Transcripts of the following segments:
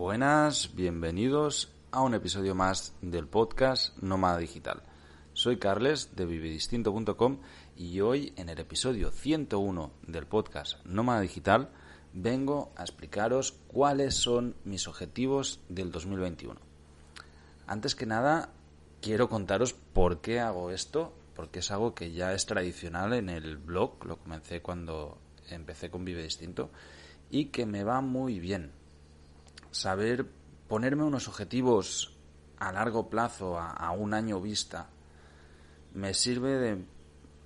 Buenas, bienvenidos a un episodio más del podcast Nómada Digital. Soy Carles de vividistinto.com y hoy en el episodio 101 del podcast Nómada Digital vengo a explicaros cuáles son mis objetivos del 2021. Antes que nada, quiero contaros por qué hago esto, porque es algo que ya es tradicional en el blog, lo comencé cuando empecé con Vive Distinto, y que me va muy bien. Saber ponerme unos objetivos a largo plazo, a, un año vista, me sirve de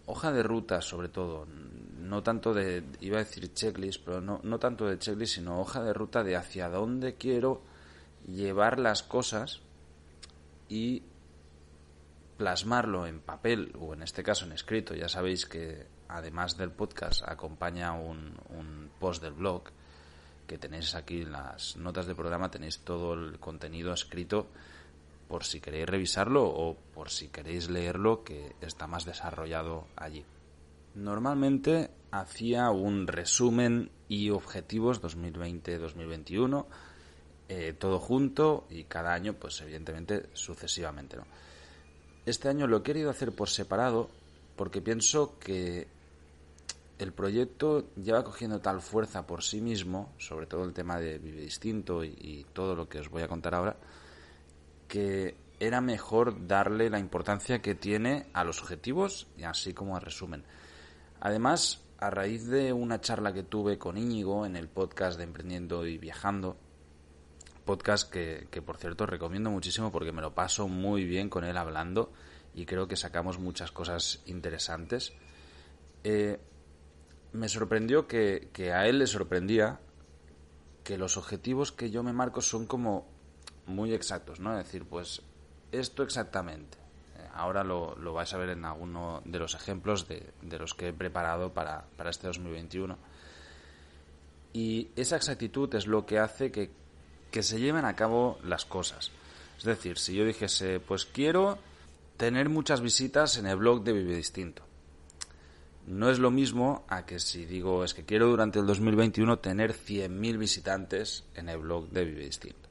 hoja de ruta sobre todo, no tanto de, iba a decir checklist, pero no, no tanto de checklist, sino hoja de ruta de hacia dónde quiero llevar las cosas y plasmarlo en papel o en este caso en escrito. Ya sabéis que además del podcast acompaña un, un post del blog que tenéis aquí en las notas del programa, tenéis todo el contenido escrito por si queréis revisarlo o por si queréis leerlo que está más desarrollado allí. Normalmente hacía un resumen y objetivos 2020-2021, eh, todo junto y cada año, pues evidentemente sucesivamente. ¿no? Este año lo he querido hacer por separado porque pienso que el proyecto lleva cogiendo tal fuerza por sí mismo, sobre todo el tema de Vive Distinto y todo lo que os voy a contar ahora, que era mejor darle la importancia que tiene a los objetivos y así como al resumen. Además, a raíz de una charla que tuve con Íñigo en el podcast de Emprendiendo y Viajando, podcast que, por cierto recomiendo muchísimo porque me lo paso muy bien con él hablando y creo que sacamos muchas cosas interesantes. Eh, me sorprendió que, a él le sorprendía que los objetivos que yo me marco son como muy exactos, ¿no? Es decir, pues esto exactamente. Eh, ahora lo, lo, vais a ver en alguno de los ejemplos de, de los que he preparado para, para, este 2021. Y esa exactitud es lo que hace que, que se lleven a cabo las cosas. Es decir, si yo dijese, pues quiero tener muchas visitas en el blog de Vive Distinto. No es lo mismo a que si digo, es que quiero durante el 2021 tener 100.000 visitantes en el blog de Vive Distinto.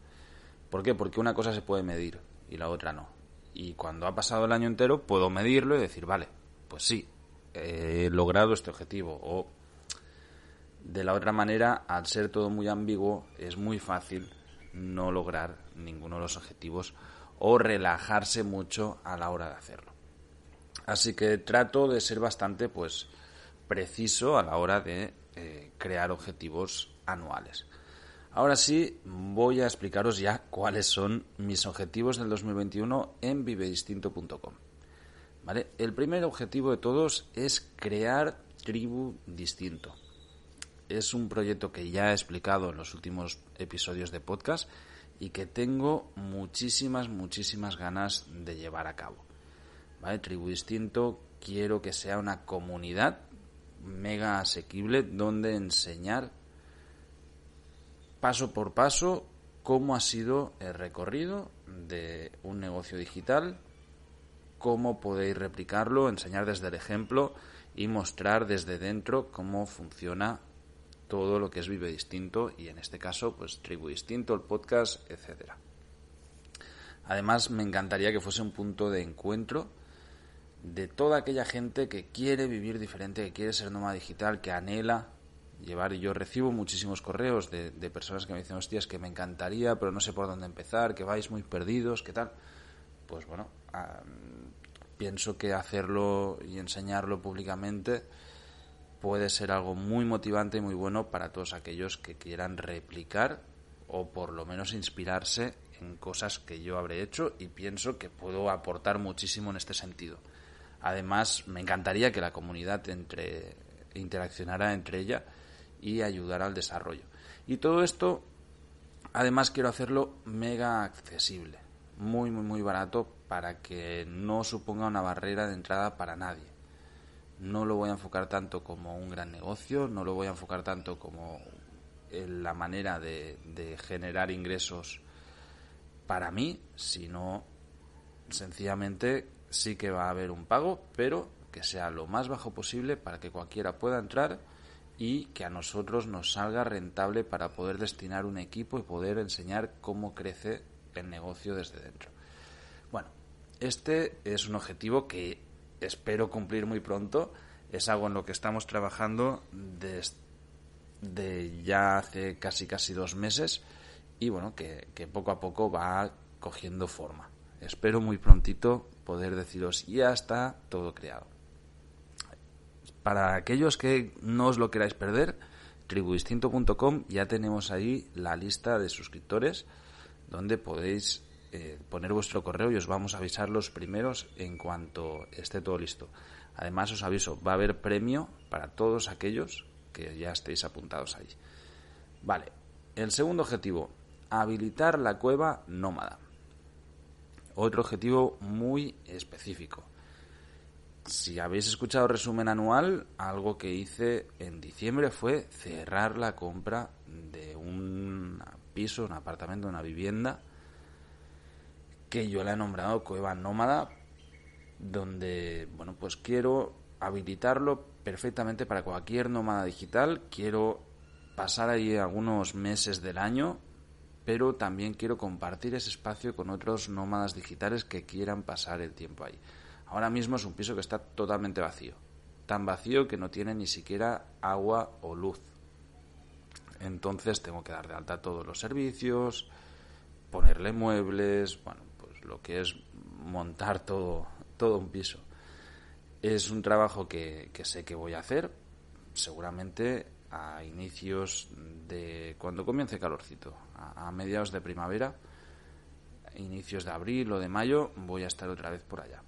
¿Por qué? Porque una cosa se puede medir y la otra no. Y cuando ha pasado el año entero puedo medirlo y decir, vale, pues sí, he logrado este objetivo. O de la otra manera, al ser todo muy ambiguo, es muy fácil no lograr ninguno de los objetivos o relajarse mucho a la hora de hacerlo. Así que trato de ser bastante pues preciso a la hora de eh, crear objetivos anuales. Ahora sí, voy a explicaros ya cuáles son mis objetivos del 2021 en vivedistinto.com. ¿Vale? El primer objetivo de todos es crear Tribu Distinto. Es un proyecto que ya he explicado en los últimos episodios de podcast y que tengo muchísimas, muchísimas ganas de llevar a cabo. Tribu Distinto quiero que sea una comunidad mega asequible donde enseñar paso por paso cómo ha sido el recorrido de un negocio digital, cómo podéis replicarlo, enseñar desde el ejemplo y mostrar desde dentro cómo funciona todo lo que es Vive Distinto y en este caso pues Tribu Distinto, el podcast, etcétera. Además me encantaría que fuese un punto de encuentro de toda aquella gente que quiere vivir diferente, que quiere ser nómada digital, que anhela llevar. Y yo recibo muchísimos correos de, personas que me dicen, hostias, que me encantaría, pero no sé por dónde empezar, que vais muy perdidos, ¿qué tal? Pues bueno, pienso que hacerlo y enseñarlo públicamente puede ser algo muy motivante y muy bueno para todos aquellos que quieran replicar o por lo menos inspirarse en cosas que yo habré hecho y pienso que puedo aportar muchísimo en este sentido. Además, me encantaría que la comunidad entre, interaccionara entre ella y ayudar al desarrollo. Y todo esto, además quiero hacerlo mega accesible, muy, muy, muy barato para que no suponga una barrera de entrada para nadie. No lo voy a enfocar tanto como un gran negocio, no lo voy a enfocar tanto como la manera de, de generar ingresos para mí, sino sencillamente sí que va a haber un pago, pero que sea lo más bajo posible para que cualquiera pueda entrar y que a nosotros nos salga rentable para poder destinar un equipo y poder enseñar cómo crece el negocio desde dentro. Bueno, este es un objetivo que espero cumplir muy pronto. Es algo en lo que estamos trabajando desde ya hace casi casi dos meses y bueno, que, que poco a poco va cogiendo forma. Espero muy prontito poder deciros ya está todo creado. Para aquellos que no os lo queráis perder, tribudistinto.com ya tenemos ahí la lista de suscriptores donde podéis eh, poner vuestro correo y os vamos a avisar los primeros en cuanto esté todo listo. Además os aviso, va a haber premio para todos aquellos que ya estéis apuntados ahí. Vale, el segundo objetivo, habilitar la cueva nómada. Otro objetivo muy específico si habéis escuchado resumen anual, algo que hice en diciembre fue cerrar la compra de un piso, un apartamento, una vivienda que yo le he nombrado Cueva Nómada, donde, bueno, pues quiero habilitarlo perfectamente para cualquier nómada digital. Quiero pasar ahí algunos meses del año, pero también quiero compartir ese espacio con otros nómadas digitales que quieran pasar el tiempo ahí. Ahora mismo es un piso que está totalmente vacío. Tan vacío que no tiene ni siquiera agua o luz. Entonces tengo que dar de alta todos los servicios, ponerle muebles, bueno, pues lo que es montar todo, todo un piso. Es un trabajo que, sé que voy a hacer, seguramente a inicios de cuando comience calorcito, a, mediados de primavera, inicios de abril o de mayo, voy a estar otra vez por allá.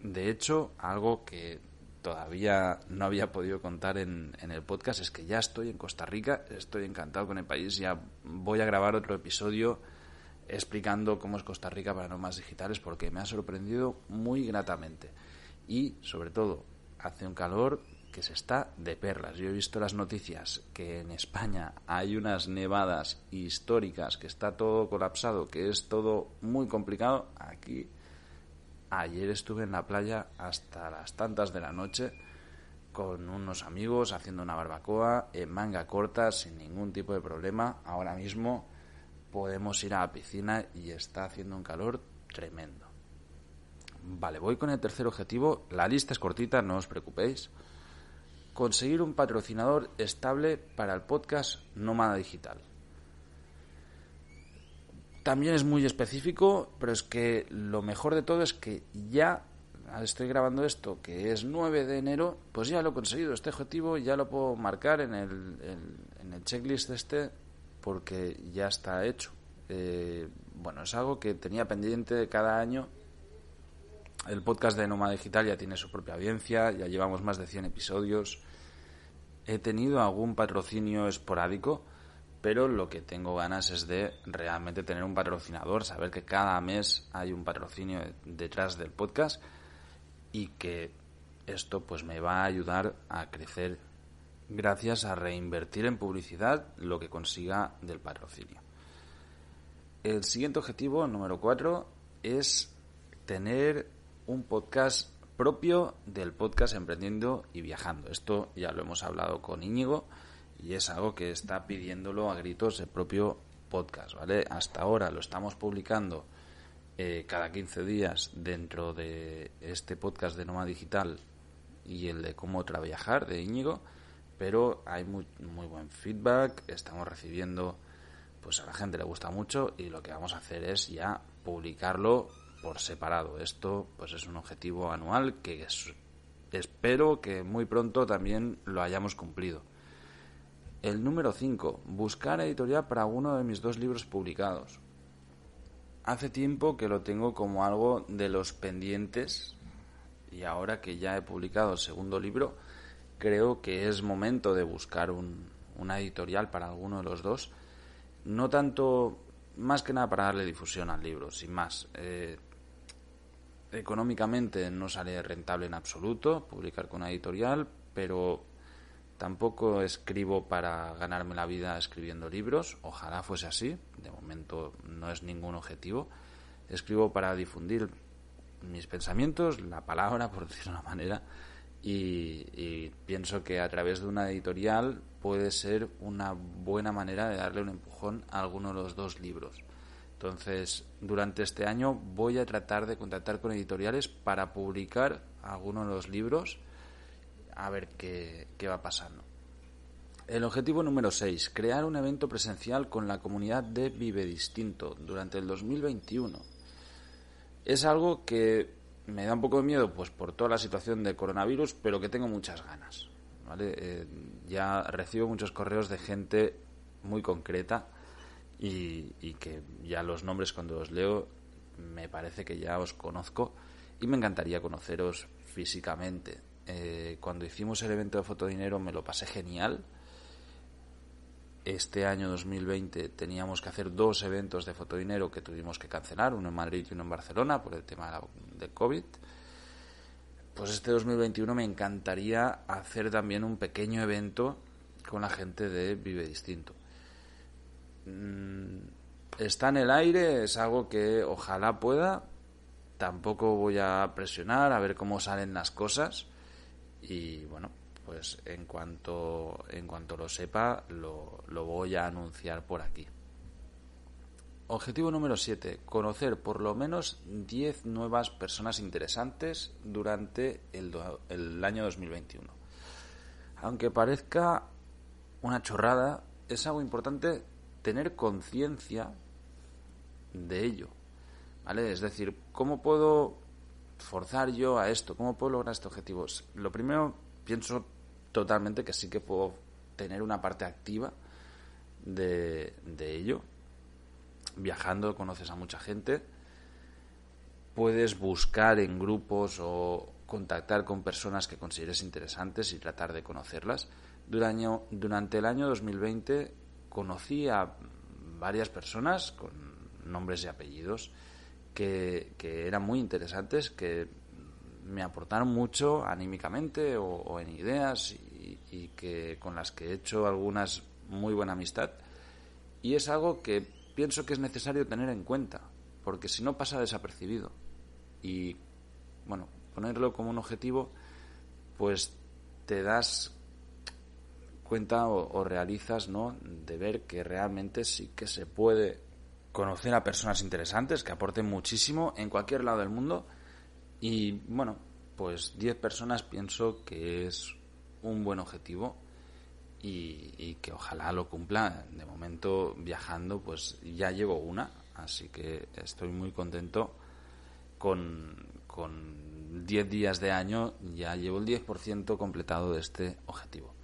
De hecho, algo que todavía no había podido contar en, el podcast es que ya estoy en Costa Rica, estoy encantado con el país, ya voy a grabar otro episodio explicando cómo es Costa Rica para normas digitales porque me ha sorprendido muy gratamente. Y, sobre todo, hace un calor que se está de perlas. Yo he visto las noticias que en España hay unas nevadas históricas, que está todo colapsado, que es todo muy complicado. Aquí Ayer estuve en la playa hasta las tantas de la noche con unos amigos haciendo una barbacoa en manga corta sin ningún tipo de problema. Ahora mismo podemos ir a la piscina y está haciendo un calor tremendo. Vale, voy con el tercer objetivo. La lista es cortita, no os preocupéis. Conseguir un patrocinador estable para el podcast Nómada Digital. También es muy específico, pero es que lo mejor de todo es que ya estoy grabando esto, que es 9 de enero, pues ya lo he conseguido. Este objetivo ya lo puedo marcar en el, en el checklist este porque ya está hecho. Eh, bueno, es algo que tenía pendiente cada año. El podcast de Noma Digital ya tiene su propia audiencia, ya llevamos más de 100 episodios. He tenido algún patrocinio esporádico, pero lo que tengo ganas es de realmente tener un patrocinador, saber que cada mes hay un patrocinio detrás del podcast y que esto pues me va a ayudar a crecer gracias a reinvertir en publicidad lo que consiga del patrocinio. El siguiente objetivo, número cuatro, es tener un podcast propio del podcast Emprendiendo y Viajando. Esto ya lo hemos hablado con Íñigo y es algo que está pidiéndolo a gritos el propio podcast, ¿vale? Hasta ahora lo estamos publicando eh, cada 15 días dentro de este podcast de Noma Digital y el de cómo trabajar de Íñigo, pero hay muy, muy buen feedback, estamos recibiendo, pues a la gente le gusta mucho y lo que vamos a hacer es ya publicarlo por separado. Esto pues es un objetivo anual que espero que muy pronto también lo hayamos cumplido. El número 5. Buscar editorial para uno de mis dos libros publicados. Hace tiempo que lo tengo como algo de los pendientes y ahora que ya he publicado el segundo libro, creo que es momento de buscar un, una editorial para alguno de los dos. No tanto, más que nada para darle difusión al libro, sin más. Eh, económicamente no sale rentable en absoluto publicar con una editorial, pero Tampoco escribo para ganarme la vida escribiendo libros, ojalá fuese así, de momento no es ningún objetivo. Escribo para difundir mis pensamientos, la palabra, por decirlo de una manera, y, pienso que a través de una editorial puede ser una buena manera de darle un empujón a alguno de los dos libros. Entonces, durante este año voy a tratar de contactar con editoriales para publicar alguno de los libros a ver qué, qué va pasando. El objetivo número 6, crear un evento presencial con la comunidad de Vive Distinto durante el 2021. Es algo que me da un poco de miedo pues por toda la situación de coronavirus, pero que tengo muchas ganas. ¿vale? Eh, ya recibo muchos correos de gente muy concreta y, que ya los nombres cuando los leo me parece que ya os conozco y me encantaría conoceros físicamente. Eh, cuando hicimos el evento de Fotodinero me lo pasé genial este año 2020 teníamos que hacer dos eventos de fotodinero que tuvimos que cancelar, uno en Madrid y uno en Barcelona por el tema del COVID. Pues este 2021 me encantaría hacer también un pequeño evento con la gente de Vive Distinto. Mm, está en el aire, es algo que ojalá pueda. Tampoco voy a presionar a ver cómo salen las cosas. Y bueno, pues en cuanto, en cuanto lo sepa, lo, lo voy a anunciar por aquí. Objetivo número 7. Conocer por lo menos 10 nuevas personas interesantes durante el, el, año 2021. Aunque parezca una chorrada, es algo importante tener conciencia de ello. ¿Vale? Es decir, ¿cómo puedo forzar yo a esto? ¿Cómo puedo lograr estos objetivos? Lo primero pienso totalmente que sí que puedo tener una parte activa de, ello. Viajando conoces a mucha gente, puedes buscar en grupos o contactar con personas que consideres interesantes y tratar de conocerlas. Durante, el año 2020 conocí a varias personas con nombres y apellidos que, que eran muy interesantes, que me aportaron mucho anímicamente o, en ideas y, que con las que he hecho algunas muy buena amistad. Y es algo que pienso que es necesario tener en cuenta porque si no pasa desapercibido. Y bueno ponerlo como un objetivo pues te das cuenta o, realizas no de ver que realmente sí que se puede conocer a personas interesantes que aporten muchísimo en cualquier lado del mundo y bueno, pues 10 personas pienso que es un buen objetivo y, que ojalá lo cumpla. De momento viajando pues ya llevo una, así que estoy muy contento con, con 10 días de año, ya llevo el 10% completado de este objetivo.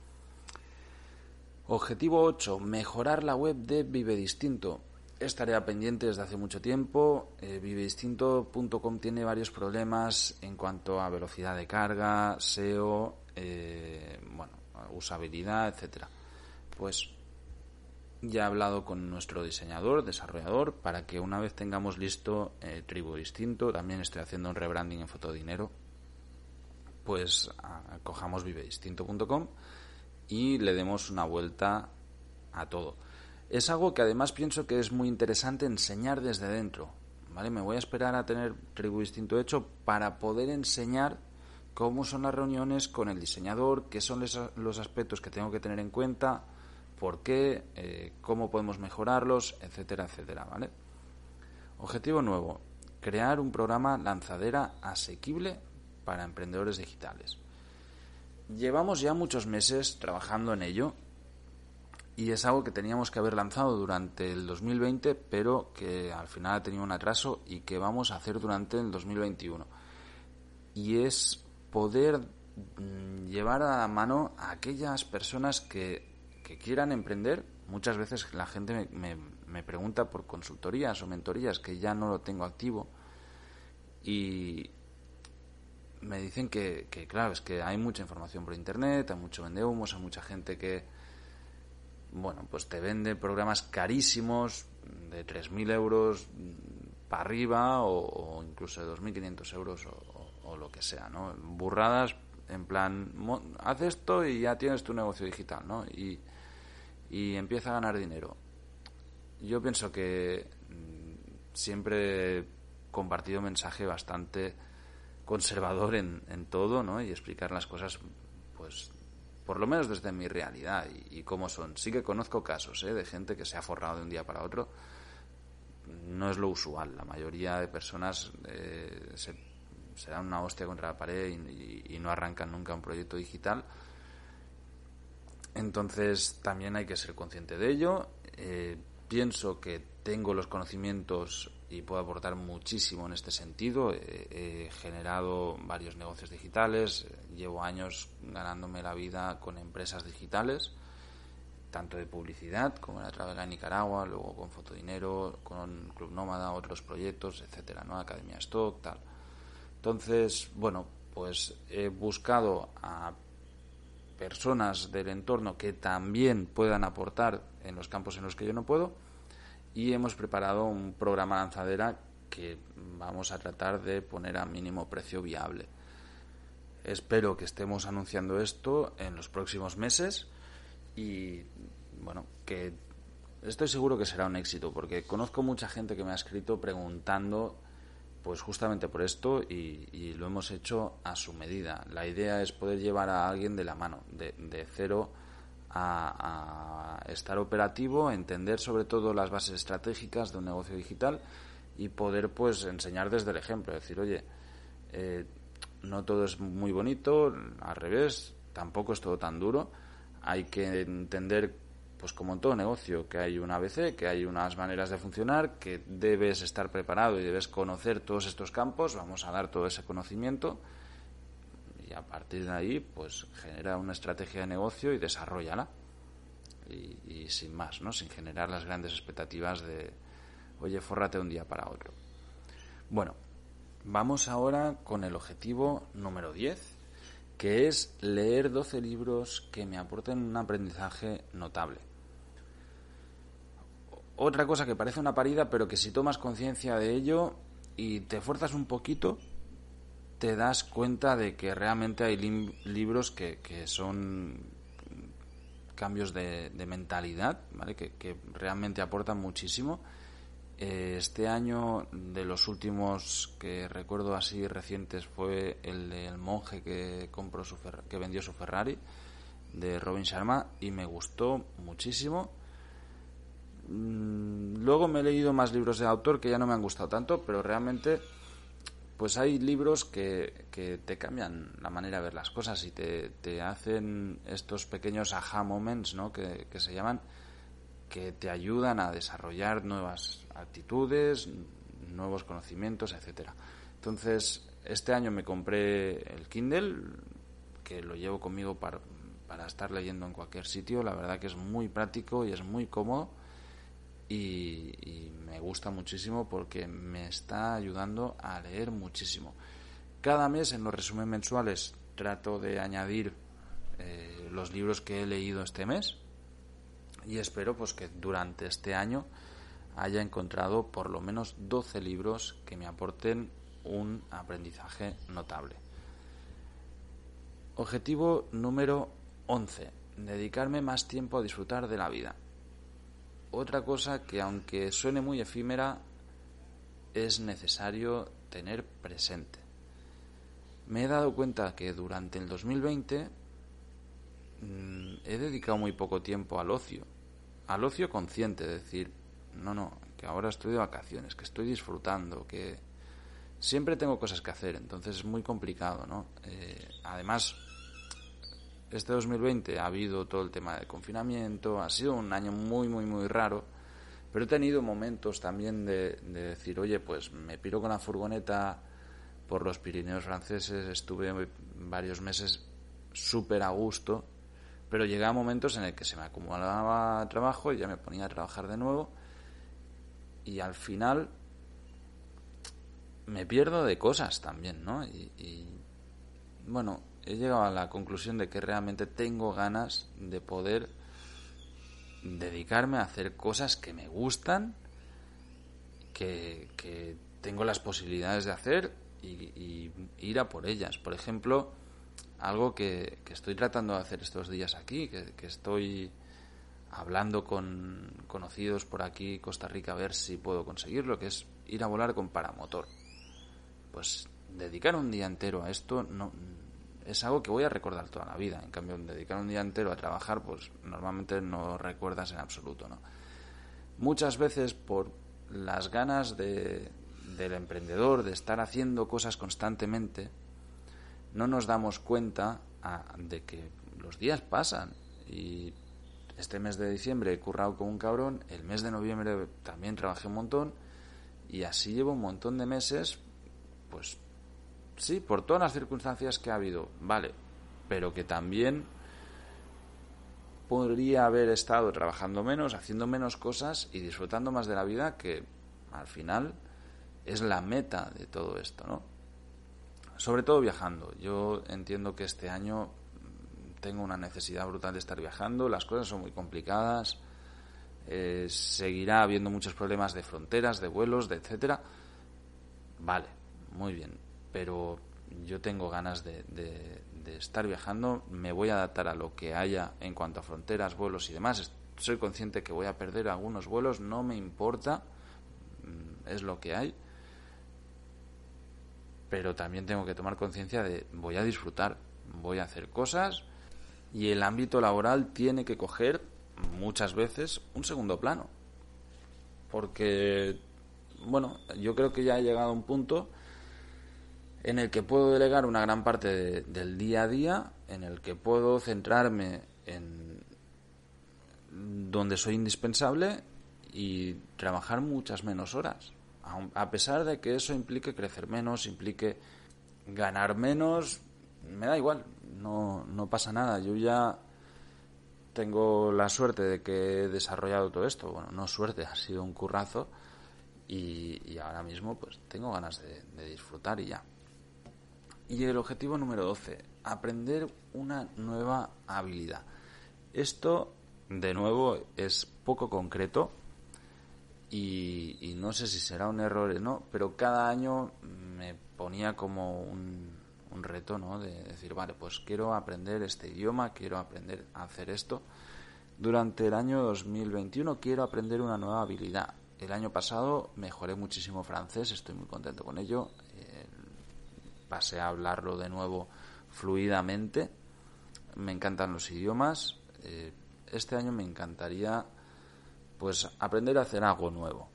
Objetivo 8. Mejorar la web de Vive Distinto. Es tarea pendiente desde hace mucho tiempo. Eh, vivedistinto.com tiene varios problemas en cuanto a velocidad de carga, SEO, eh, bueno, usabilidad, etcétera. Pues ya he hablado con nuestro diseñador, desarrollador, para que una vez tengamos listo eh, Tribu Distinto, también estoy haciendo un rebranding en Fotodinero, pues cojamos vivedistinto.com y le demos una vuelta a todo es algo que además pienso que es muy interesante enseñar desde dentro. ¿vale? Me voy a esperar a tener Tribu Distinto hecho para poder enseñar cómo son las reuniones con el diseñador, qué son los aspectos que tengo que tener en cuenta, por qué, eh, cómo podemos mejorarlos, etcétera, etcétera. ¿vale? Objetivo nuevo, crear un programa lanzadera asequible para emprendedores digitales. Llevamos ya muchos meses trabajando en ello y es algo que teníamos que haber lanzado durante el 2020, pero que al final ha tenido un atraso y que vamos a hacer durante el 2021. Y es poder mm, llevar a la mano a aquellas personas que, quieran emprender. Muchas veces la gente me, me, pregunta por consultorías o mentorías que ya no lo tengo activo y me dicen que, que claro, es que hay mucha información por internet, hay mucho vendehumos, hay mucha gente que, bueno, pues te vende programas carísimos de 3.000 euros para arriba o, incluso de 2.500 euros o, lo que sea, ¿no? Burradas en plan, haz esto y ya tienes tu negocio digital, ¿no? Y, y empieza a ganar dinero. Yo pienso que mm, siempre he compartido mensaje bastante conservador en, todo, ¿no? Y explicar las cosas, pues, por lo menos desde mi realidad y, cómo son. Sí que conozco casos, ¿eh? De gente que se ha forrado de un día para otro. No es lo usual. La mayoría de personas eh, se, dan una hostia contra la pared y, no arrancan nunca un proyecto digital. Entonces, también hay que ser consciente de ello. Eh, pienso que tengo los conocimientos y puedo aportar muchísimo en este sentido. He, generado varios negocios digitales, llevo años ganándome la vida con empresas digitales, tanto de publicidad como la Travega en Nicaragua, luego con Fotodinero, con Club Nómada, otros proyectos, etcétera, ¿no? Academia Stock, tal. Entonces, bueno, pues he buscado a personas del entorno que también puedan aportar en los campos en los que yo no puedo y hemos preparado un programa lanzadera que vamos a tratar de poner a mínimo precio viable. Espero que estemos anunciando esto en los próximos meses y bueno, que estoy seguro que será un éxito porque conozco mucha gente que me ha escrito preguntando pues justamente por esto y, lo hemos hecho a su medida. La idea es poder llevar a alguien de la mano, de, de cero a, estar operativo, entender sobre todo las bases estratégicas de un negocio digital y poder pues enseñar desde el ejemplo, decir, oye, eh, no todo es muy bonito, al revés, tampoco es todo tan duro, hay que entender pues como en todo negocio, que hay un ABC, que hay unas maneras de funcionar, que debes estar preparado y debes conocer todos estos campos, vamos a dar todo ese conocimiento y a partir de ahí pues genera una estrategia de negocio y desarrollala y, sin más, ¿no? Sin generar las grandes expectativas de oye, fórrate un día para otro. Bueno, vamos ahora con el objetivo número 10, que es leer 12 libros que me aporten un aprendizaje notable. Otra cosa que parece una parida, pero que si tomas conciencia de ello y te fuerzas un poquito, te das cuenta de que realmente hay libros que, son cambios de, mentalidad, ¿vale? Que, realmente aportan muchísimo. Eh, este año, de los últimos que recuerdo así recientes, fue el del monje que compró su que vendió su Ferrari, de Robin Sharma, y me gustó muchísimo. Mm, luego me he leído más libros de autor que ya no me han gustado tanto, pero realmente pues hay libros que, que, te cambian la manera de ver las cosas y te, te hacen estos pequeños aha moments, ¿no? Que, que, se llaman, que te ayudan a desarrollar nuevas actitudes, nuevos conocimientos, etcétera. Entonces, este año me compré el Kindle, que lo llevo conmigo para, para estar leyendo en cualquier sitio. La verdad que es muy práctico y es muy cómodo y, me gusta muchísimo porque me está ayudando a leer muchísimo. Cada mes en los resúmenes mensuales trato de añadir eh, los libros que he leído este mes y espero pues que durante este año haya encontrado por lo menos 12 libros que me aporten un aprendizaje notable. Objetivo número 11. Dedicarme más tiempo a disfrutar de la vida otra cosa que aunque suene muy efímera, es necesario tener presente. Me he dado cuenta que durante el 2020 mm, he dedicado muy poco tiempo al ocio, al ocio consciente, es decir, no, no, que ahora estoy de vacaciones, que estoy disfrutando, que siempre tengo cosas que hacer, entonces es muy complicado, ¿no? Eh, además, este 2020 ha habido todo el tema del confinamiento, ha sido un año muy, muy, muy raro, pero he tenido momentos también de, decir, oye, pues me piro con la furgoneta por los Pirineos franceses, estuve varios meses súper a gusto, pero llegaba momentos en el que se me acumulaba trabajo y ya me ponía a trabajar de nuevo y al final me pierdo de cosas también, ¿no? Y, y bueno, he llegado a la conclusión de que realmente tengo ganas de poder dedicarme a hacer cosas que me gustan, que, tengo las posibilidades de hacer y, ir a por ellas. Por ejemplo, algo que, estoy tratando de hacer estos días aquí, que, que, estoy hablando con conocidos por aquí, Costa Rica, a ver si puedo conseguirlo, que es ir a volar con paramotor. Pues dedicar un día entero a esto no es algo que voy a recordar toda la vida. En cambio, dedicar un día entero a trabajar, pues normalmente no recuerdas en absoluto, ¿no? Muchas veces por las ganas de, del emprendedor de estar haciendo cosas constantemente, no nos damos cuenta de que los días pasan y este mes de diciembre he currado como un cabrón, el mes de noviembre también trabajé un montón y así llevo un montón de meses, pues sí, por todas las circunstancias que ha habido, vale, pero que también podría haber estado trabajando menos, haciendo menos cosas y disfrutando más de la vida, que al final es la meta de todo esto, ¿no? Sobre todo viajando. Yo entiendo que este año tengo una necesidad brutal de estar viajando, las cosas son muy complicadas, eh, seguirá habiendo muchos problemas de fronteras, de vuelos, de etcétera. Vale, muy bien pero yo tengo ganas de, estar viajando, me voy a adaptar a lo que haya en cuanto a fronteras, vuelos y demás. Soy consciente que voy a perder algunos vuelos, no me importa, mm, es lo que hay. Pero también tengo que tomar conciencia de voy a disfrutar, voy a hacer cosas y el ámbito laboral tiene que coger muchas veces un segundo plano. Porque, bueno, yo creo que ya he llegado a un punto en el que puedo delegar una gran parte del día a día, en el que puedo centrarme en donde soy indispensable y trabajar muchas menos horas. A pesar de que eso implique crecer menos, implique ganar menos, me da igual, no, no pasa nada. Yo ya tengo la suerte de que he desarrollado todo esto. Bueno, no suerte, ha sido un currazo y, ahora mismo pues tengo ganas de disfrutar y ya. Y el objetivo número 12, aprender una nueva habilidad. Esto, de nuevo, es poco concreto y, no sé si será un error o no, pero cada año me ponía como un, un reto, ¿no? De decir, vale, pues quiero aprender este idioma, quiero aprender a hacer esto. Durante el año 2021 quiero aprender una nueva habilidad. El año pasado mejoré muchísimo francés, estoy muy contento con ello pasé a hablarlo de nuevo fluidamente. Me encantan los idiomas. Eh, este año me encantaría pues aprender a hacer algo nuevo.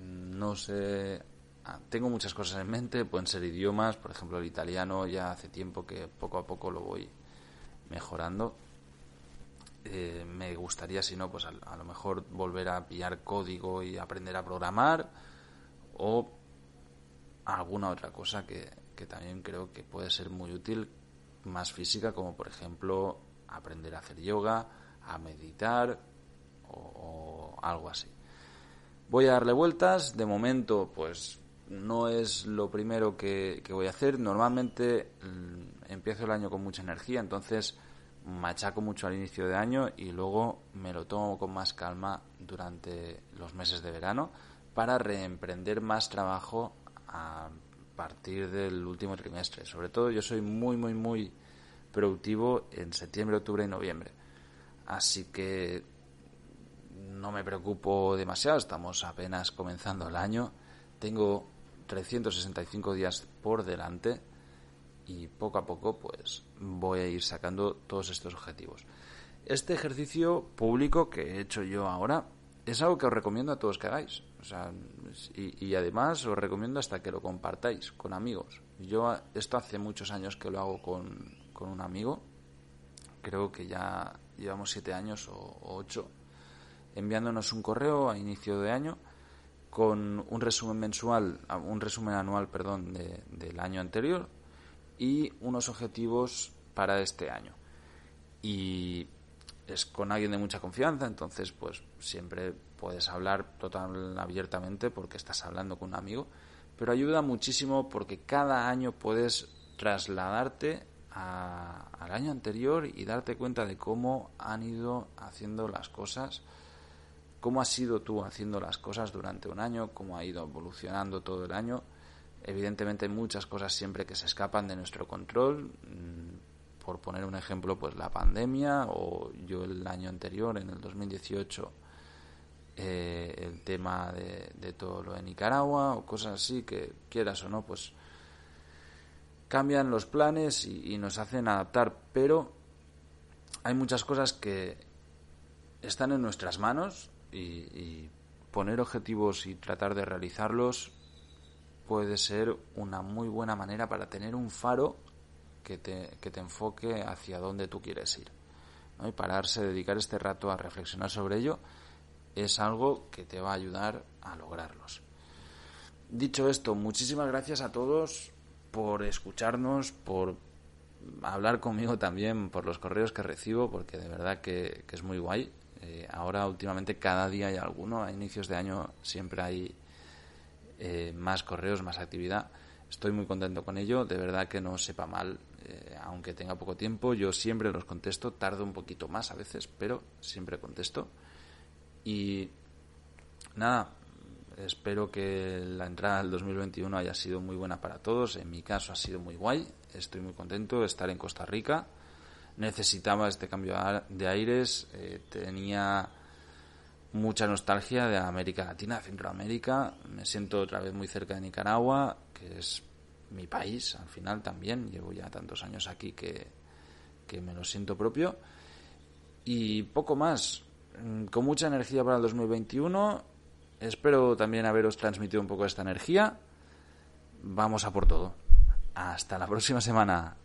No sé, ah, tengo muchas cosas en mente, pueden ser idiomas, por ejemplo el italiano ya hace tiempo que poco a poco lo voy mejorando. Eh, me gustaría, si no, pues a, a, lo mejor volver a pillar código y aprender a programar o alguna otra cosa que, que también creo que puede ser muy útil, más física, como por ejemplo aprender a hacer yoga, a meditar o, algo así. Voy a darle vueltas, de momento pues no es lo primero que, voy a hacer. Normalmente mm, empiezo el año con mucha energía, entonces machaco mucho al inicio de año y luego me lo tomo con más calma durante los meses de verano para reemprender más trabajo a partir del último trimestre. Sobre todo yo soy muy, muy, muy productivo en septiembre, octubre y noviembre. Así que no me preocupo demasiado, estamos apenas comenzando el año. Tengo 365 días por delante y poco a poco pues voy a ir sacando todos estos objetivos. Este ejercicio público que he hecho yo ahora es algo que os recomiendo a todos que hagáis. O sea, y, además os recomiendo hasta que lo compartáis con amigos. Yo esto hace muchos años que lo hago con, con un amigo. Creo que ya llevamos siete años o, ocho enviándonos un correo a inicio de año con un resumen mensual, un resumen anual, perdón, del año anterior y unos objetivos para este año. Y es con alguien de mucha confianza, entonces pues siempre puedes hablar total abiertamente porque estás hablando con un amigo, pero ayuda muchísimo porque cada año puedes trasladarte al año anterior y darte cuenta de cómo han ido haciendo las cosas, cómo has sido tú haciendo las cosas durante un año, cómo ha ido evolucionando todo el año. Evidentemente muchas cosas siempre que se escapan de nuestro control, por poner un ejemplo, pues la pandemia o yo el año anterior, en el 2018, eh, el tema de, todo lo de Nicaragua o cosas así que quieras o no, pues cambian los planes y, nos hacen adaptar, pero hay muchas cosas que están en nuestras manos y, poner objetivos y tratar de realizarlos puede ser una muy buena manera para tener un faro que te, que te enfoque hacia donde tú quieres ir. Y pararse, dedicar este rato a reflexionar sobre ello es algo que te va a ayudar a lograrlos. Dicho esto, muchísimas gracias a todos por escucharnos, por hablar conmigo también, por los correos que recibo, porque de verdad que, es muy guay. Eh, ahora últimamente cada día hay alguno, a inicios de año siempre hay eh, más correos, más actividad. Estoy muy contento con ello, de verdad que no sepa mal, eh, aunque tenga poco tiempo, yo siempre los contesto, tardo un poquito más a veces, pero siempre contesto. Y nada, espero que la entrada del 2021 haya sido muy buena para todos. En mi caso ha sido muy guay. Estoy muy contento de estar en Costa Rica. Necesitaba este cambio de aires. Eh, tenía mucha nostalgia de América Latina, Centroamérica. Me siento otra vez muy cerca de Nicaragua, que es mi país al final también. Llevo ya tantos años aquí que, que me lo siento propio. Y poco más. Mm, con mucha energía para el 2021. Espero también haberos transmitido un poco esta energía. Vamos a por todo. Hasta la próxima semana.